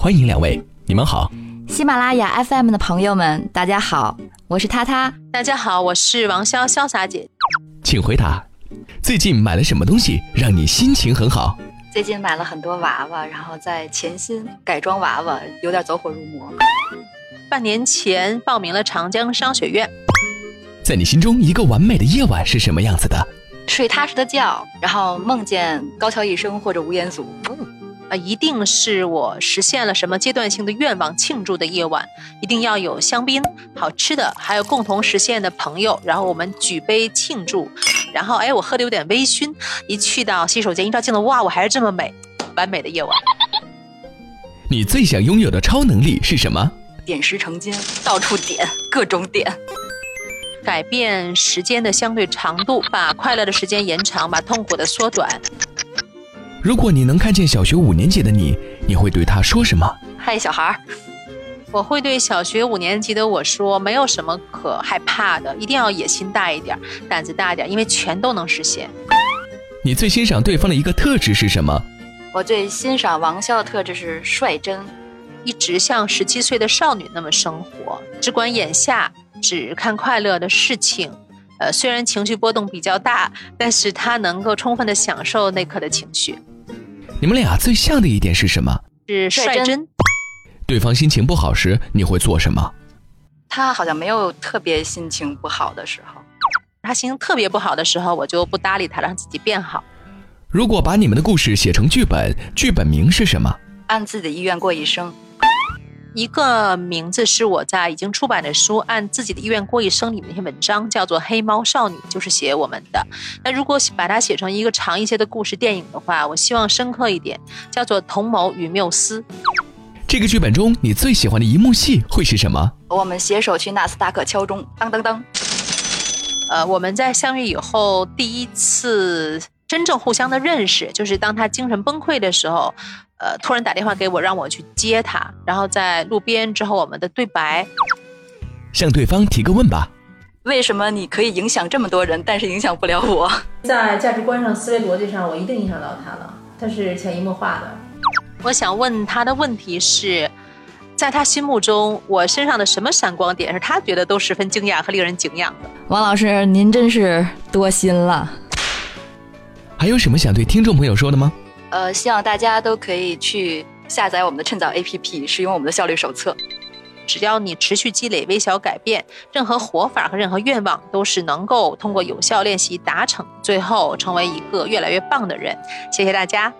欢迎两位，你们好。喜马拉雅 FM 的朋友们，大家好，我是他他。大家好，我是王潇潇洒姐。请回答，最近买了什么东西让你心情很好？最近买了很多娃娃，然后在潜心改装娃娃，有点走火入魔。半年前报名了长江商学院。在你心中，一个完美的夜晚是什么样子的？睡踏实的觉，然后梦见高桥一生或者吴彦祖。啊，一定是我实现了什么阶段性的愿望庆祝的夜晚，一定要有香槟、好吃的，还有共同实现的朋友，然后我们举杯庆祝。然后，哎，我喝的有点微醺，一去到洗手间一照镜子，哇，我还是这么美，完美的夜晚。你最想拥有的超能力是什么？点石成金，到处点，各种点，改变时间的相对长度，把快乐的时间延长，把痛苦的缩短。如果你能看见小学五年级的你，你会对他说什么？嗨，小孩儿，我会对小学五年级的我说，没有什么可害怕的，一定要野心大一点，胆子大点，因为全都能实现。你最欣赏对方的一个特质是什么？我最欣赏王潇的特质是率真，一直像十七岁的少女那么生活，只管眼下，只看快乐的事情。呃，虽然情绪波动比较大，但是他能够充分的享受那刻的情绪。你们俩最像的一点是什么？是率真。对方心情不好时，你会做什么？他好像没有特别心情不好的时候。他心情特别不好的时候，我就不搭理他，让自己变好。如果把你们的故事写成剧本，剧本名是什么？按自己的意愿过一生。一个名字是我在已经出版的书《按自己的意愿过一生》里面一篇文章，叫做《黑猫少女》，就是写我们的。那如果把它写成一个长一些的故事电影的话，我希望深刻一点，叫做《同谋与缪斯》。这个剧本中你最喜欢的一幕戏会是什么？我们携手去纳斯达克敲钟，当当当。呃，我们在相遇以后第一次真正互相的认识，就是当他精神崩溃的时候。呃，突然打电话给我，让我去接他，然后在路边之后，我们的对白，向对方提个问吧。为什么你可以影响这么多人，但是影响不了我？在价值观上、思维逻辑上，我一定影响到他了。他是潜移默化的。我想问他的问题是，在他心目中，我身上的什么闪光点是他觉得都十分惊讶和令人敬仰的？王老师，您真是多心了。还有什么想对听众朋友说的吗？呃，希望大家都可以去下载我们的趁早 APP，使用我们的效率手册。只要你持续积累微小改变，任何活法和任何愿望都是能够通过有效练习达成，最后成为一个越来越棒的人。谢谢大家。